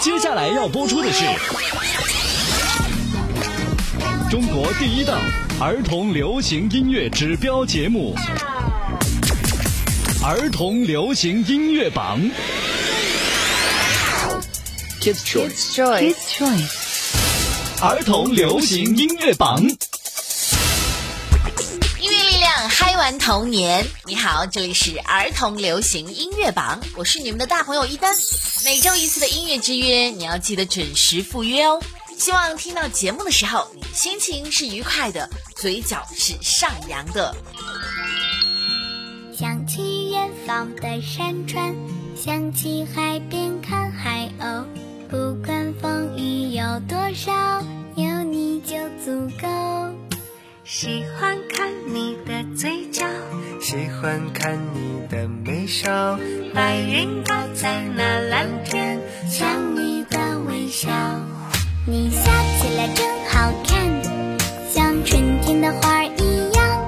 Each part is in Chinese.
接下来要播出的是中国第一档儿童流行音乐指标节目——儿童流行音乐榜。Kids Choice，Kids Choice，儿童流行音乐榜。玩童年，你好，这里是儿童流行音乐榜，我是你们的大朋友一丹。每周一次的音乐之约，你要记得准时赴约哦。希望听到节目的时候，你心情是愉快的，嘴角是上扬的。想起远方的山川，想起海边看海鸥，不管风雨有多少，有你就足够。喜欢看你的嘴角，喜欢看你的眉梢，白云挂在那蓝天，像你的微笑。你笑起来真好看，像春天的花儿一样，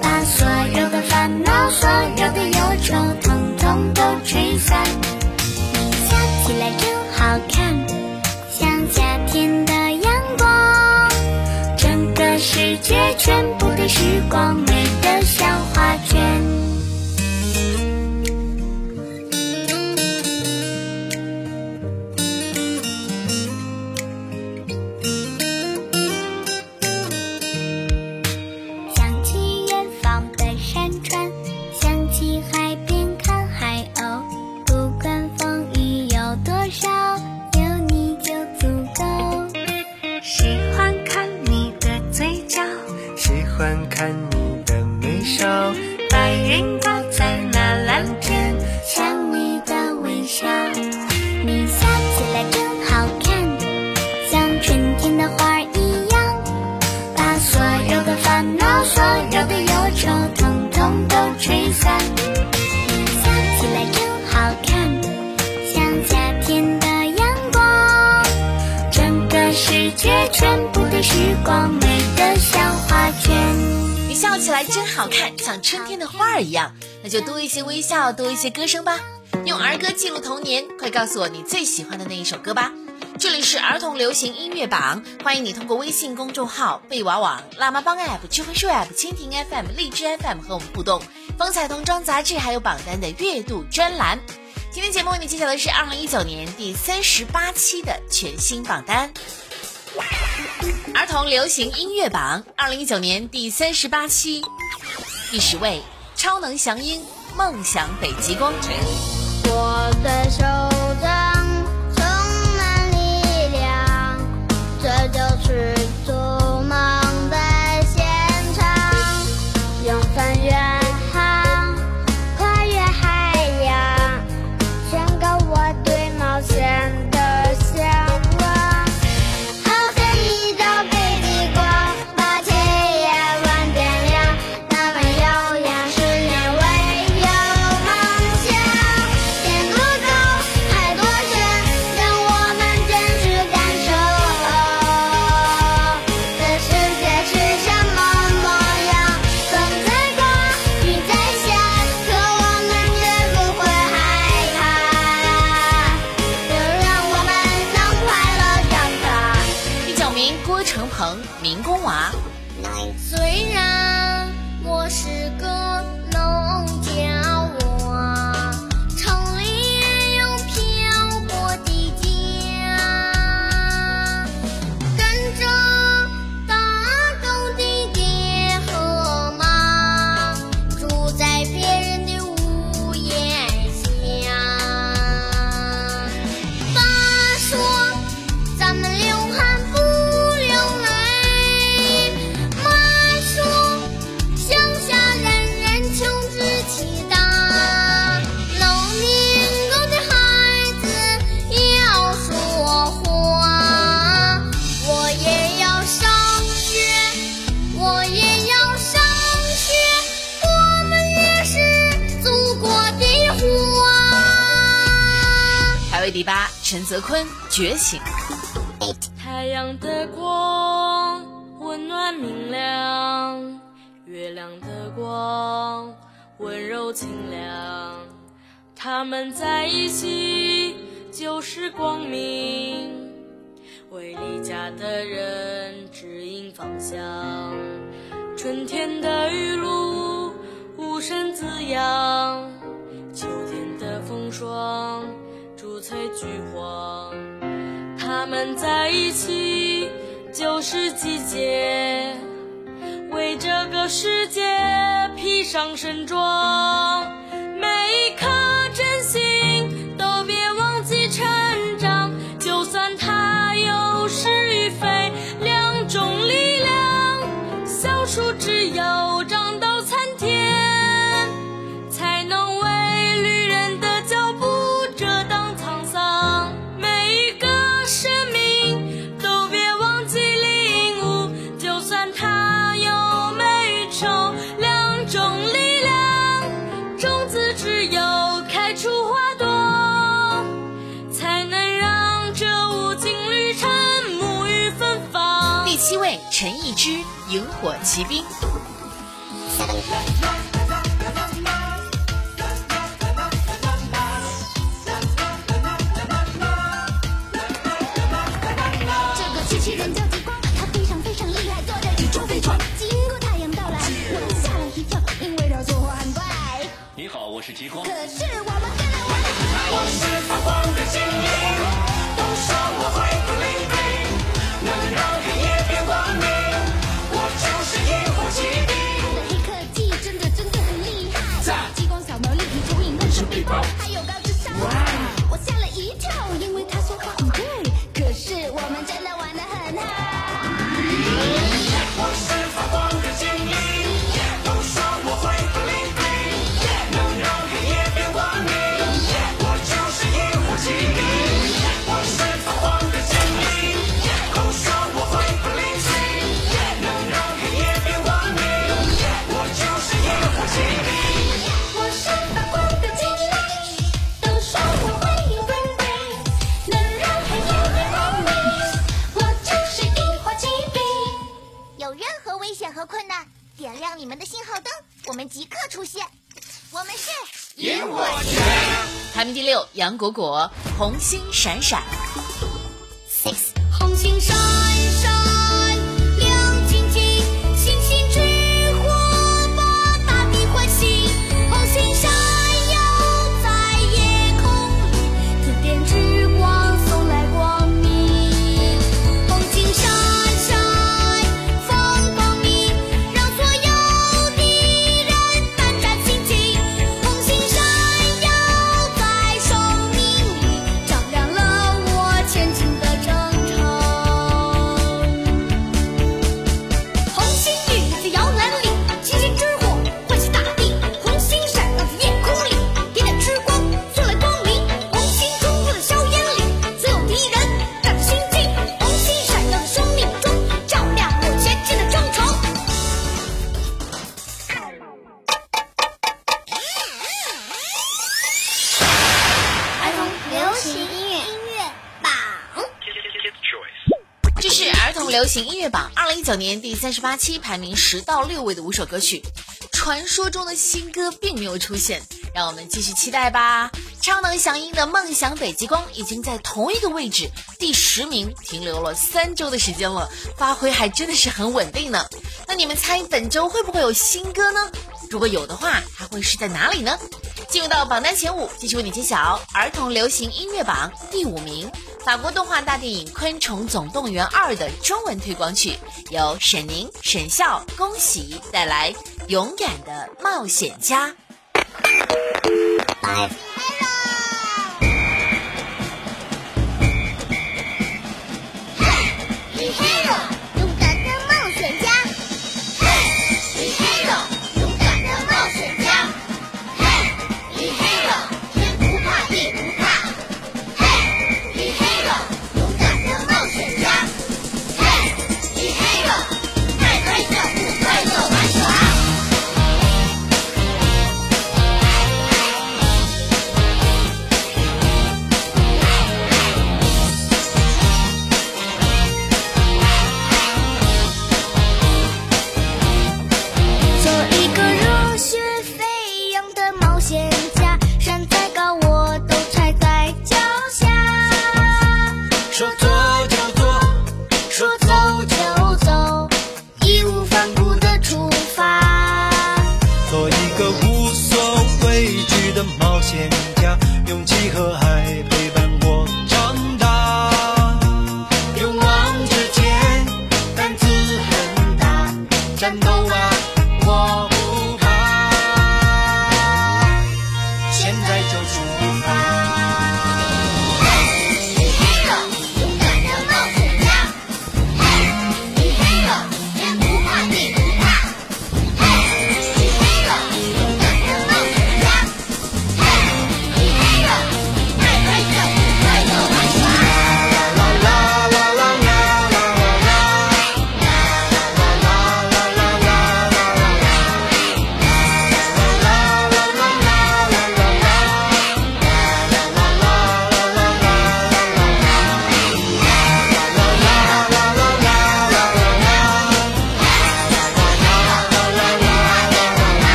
把所有的烦恼、所有的忧愁，统统都吹散。你笑起来真好看，全部的时光美得笑起来真好看，像春天的花儿一样，那就多一些微笑，多一些歌声吧。用儿歌记录童年，快告诉我你最喜欢的那一首歌吧。这里是儿童流行音乐榜，欢迎你通过微信公众号、贝娃网、辣妈帮 App、智慧树 App、蜻蜓 FM、荔枝 FM 和我们互动。风采童装杂志还有榜单的月度专栏。今天节目为你揭晓的是二零一九年第三十八期的全新榜单。儿童流行音乐榜二零一九年第三十八期，第十位，超能祥鹰，梦想北极光。我的手民工娃。虽然我是个农家位第八，陈泽坤，觉醒。太阳的光温暖明亮，月亮的光温柔清凉。他们在一起就是光明，为离家的人指引方向。春天的雨露无声滋养，秋天的风霜翠菊黄。他们在一起就是季节，为这个世界披上盛装。萤火骑兵》。杨果果《红星闪闪》。流行音乐榜二零一九年第三十八期排名十到六位的五首歌曲。传说中的新歌并没有出现，让我们继续期待吧。超能响应的《梦想北极光》已经在同一个位置第十名停留了三周的时间了，发挥还真的是很稳定呢。那你们猜本周会不会有新歌呢？如果有的话，还会是在哪里呢？进入到榜单前五，继续为你揭晓儿童流行音乐榜第五名。法国动画大电影《昆虫总动员二》的中文推广曲，由沈宁、沈笑、恭喜带来《勇敢的冒险家》。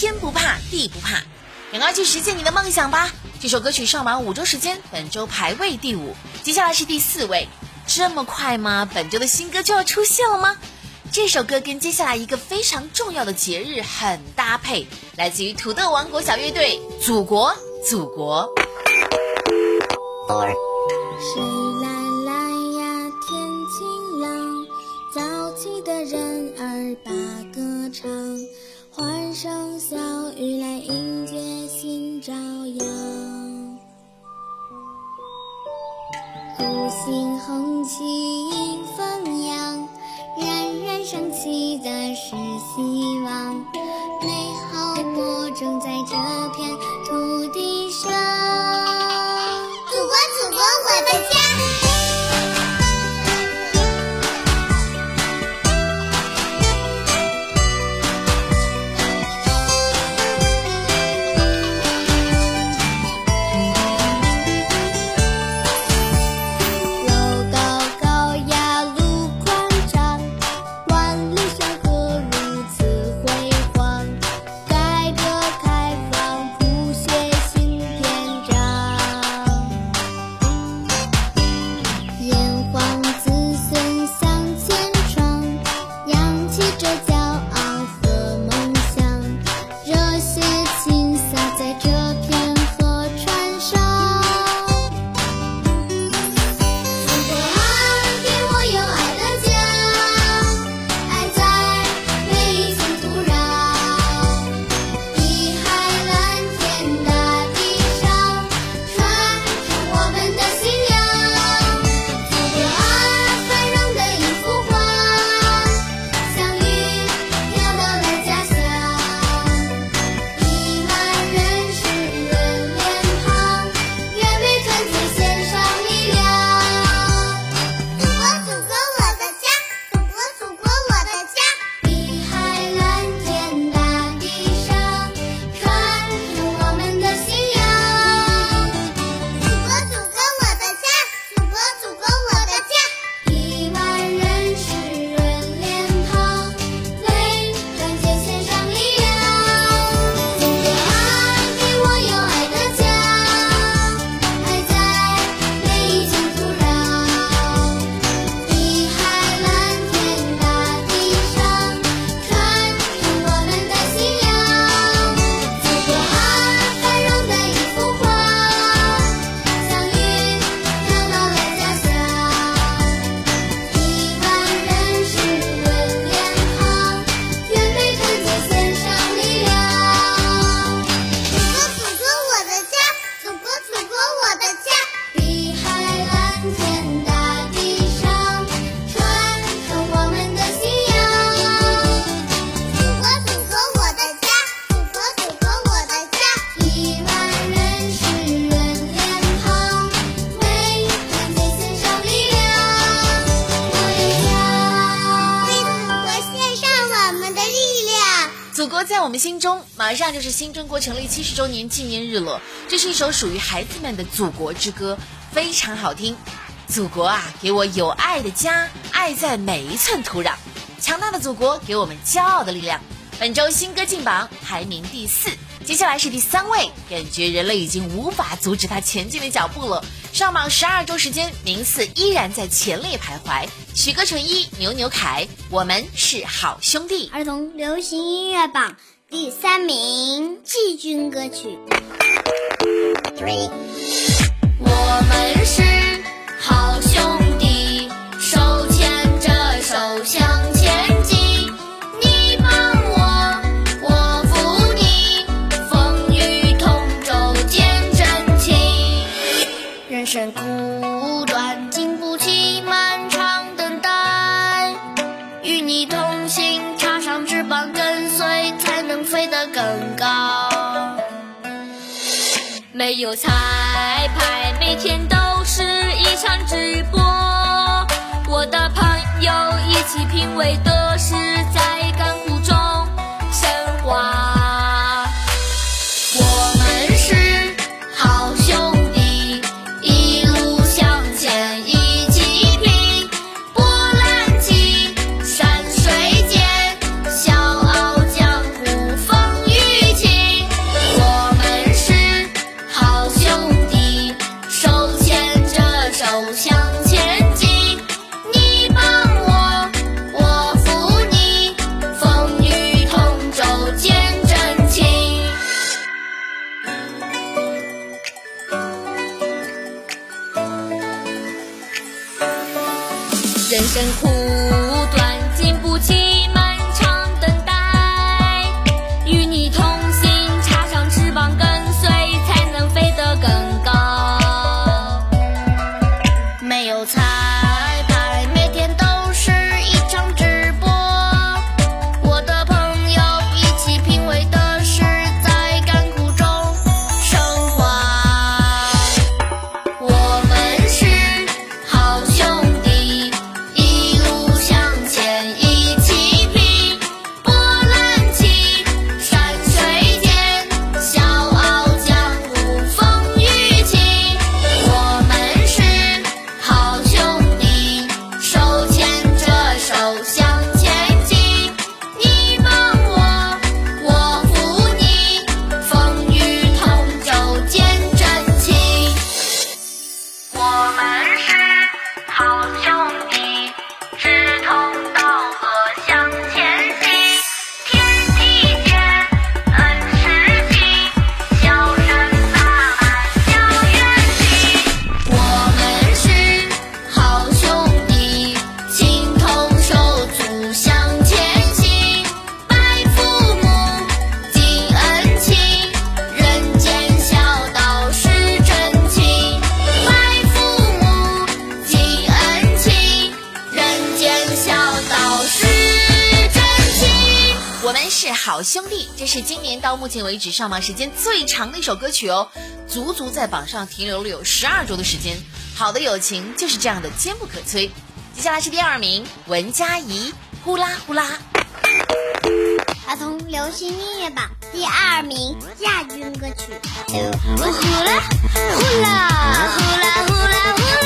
天不怕地不怕，赶快去实现你的梦想吧！这首歌曲上榜五周时间，本周排位第五，接下来是第四位。这么快吗？本周的新歌就要出现了吗？这首歌跟接下来一个非常重要的节日很搭配，来自于土豆王国小乐队《祖国，祖国》。水蓝蓝呀，天晴朗，早起的人儿把歌唱。kasih. 祖国在我们心中马上就是新中国成立七十周年纪念日了。这是一首属于孩子们的祖国之歌非常好听。祖国啊给我有爱的家爱在每一寸土壤。强大的祖国给我们骄傲的力量。本周新歌进榜排名第四。接下来是第三位感觉人类已经无法阻止他前进的脚步了。上榜十二周时间名次依然在前列徘徊许歌成一牛牛凯我们是好兄弟。儿童流行音乐榜第三名季军歌曲。three 我们是有彩排，每天都是一场直播，我的朋友一起品味的是在。兄弟这是今年到目前为止上榜时间最长的一首歌曲哦。足足在榜上停留了有十二周的时间。好的友情就是这样的坚不可摧。接下来是第二名文佳怡呼啦呼啦。儿童流行音乐榜第二名亚军歌曲。呼啦呼啦呼啦呼啦呼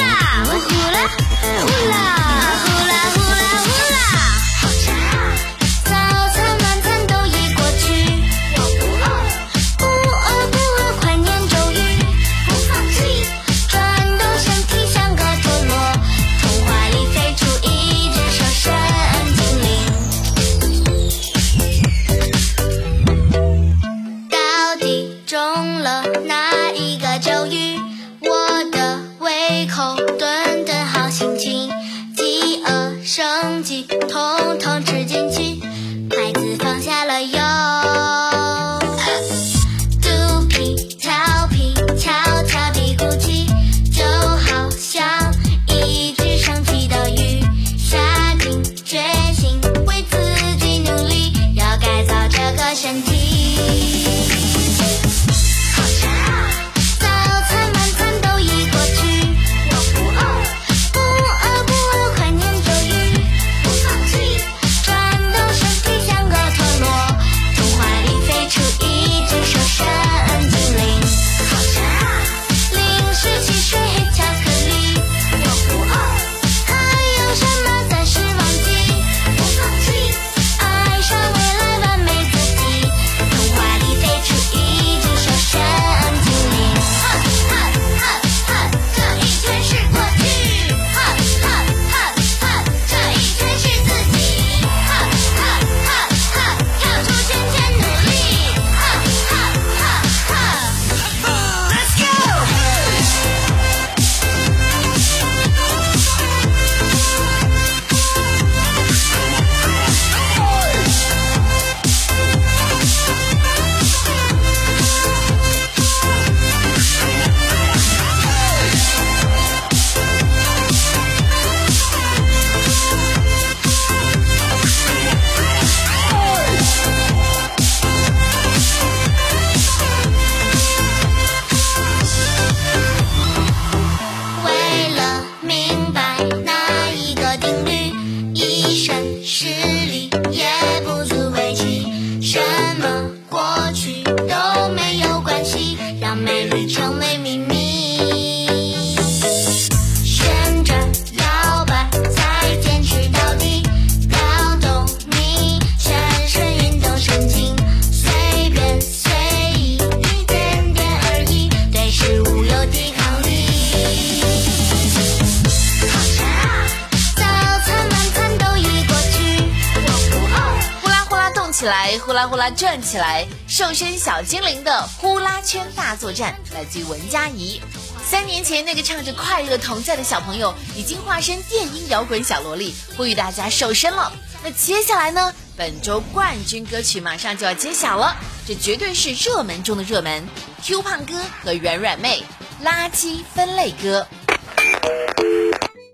转起来，瘦身小精灵的呼啦圈大作战，来自于文佳怡。三年前那个唱着快乐同在的小朋友，已经化身电音摇滚小萝莉，呼吁大家瘦身了。那接下来呢？本周冠军歌曲马上就要揭晓了，这绝对是热门中的热门。Q 胖哥和软软妹，垃圾分类歌。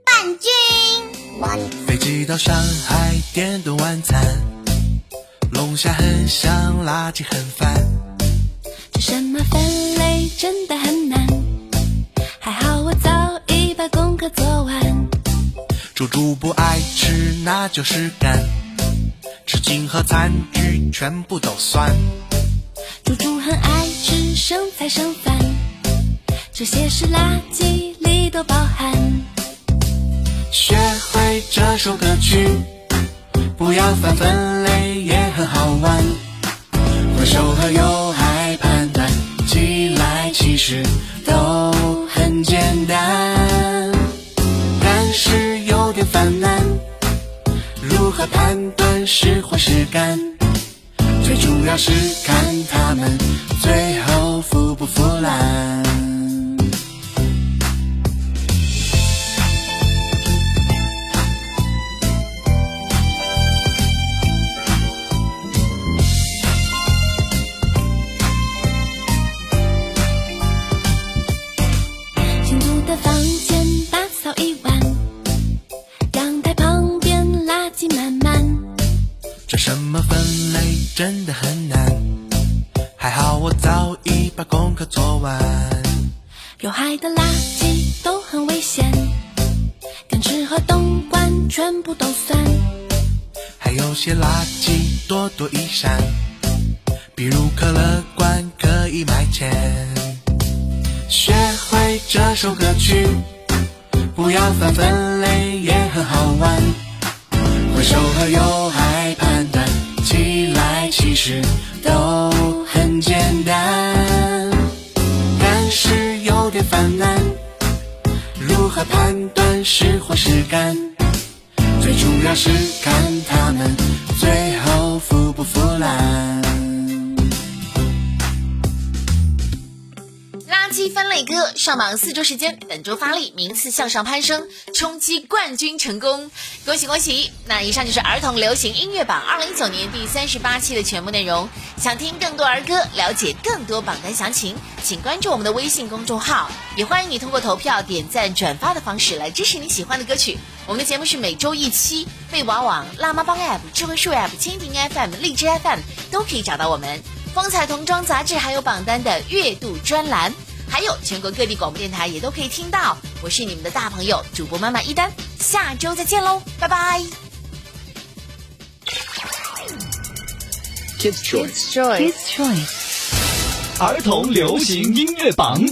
冠军。飞机到上海点顿晚餐，龙虾很香，垃圾很烦。这什么分类真的很难，还好我早已把功课做完。猪猪不爱吃，那就是干。纸巾和餐具全部都算。猪猪很爱吃剩菜剩饭，这些是垃圾里都包含。学会这首歌曲，不要犯分类也很好玩。回收和又爱判断，起来其实都很简单，但是有点烦难。如何判断是坏是干？最主要是看他们最后腐不腐烂。功课做完。有害的垃圾都很危险，电池和灯管全部都算。还有些垃圾多多益善，比如可乐罐可以卖钱。学会这首歌曲，不要犯分类也很好玩。回收和有害判断，起来其实犯难。如何判断是或是干？最主要是看他们最后腐不腐烂。垃圾分类歌上榜四周时间，本周发力，名次向上攀升，冲击冠军成功，恭喜恭喜！那以上就是儿童流行音乐榜二零一九年第三十八期的全部内容。想听更多儿歌，了解更多榜单详情，请关注我们的微信公众号，也欢迎你通过投票、点赞、转发的方式来支持你喜欢的歌曲。我们的节目是每周一期，贝娃网、辣妈帮 App、智慧树 App、蜻蜓 FM、荔枝 FM 都可以找到我们。风采童装杂志还有榜单的月度专栏。还有全国各地广播电台也都可以听到。我是你们的大朋友主播妈妈一丹，下周再见喽，拜拜。Kids Choice. Kids Choice. Kids Choice 儿童流行音乐榜。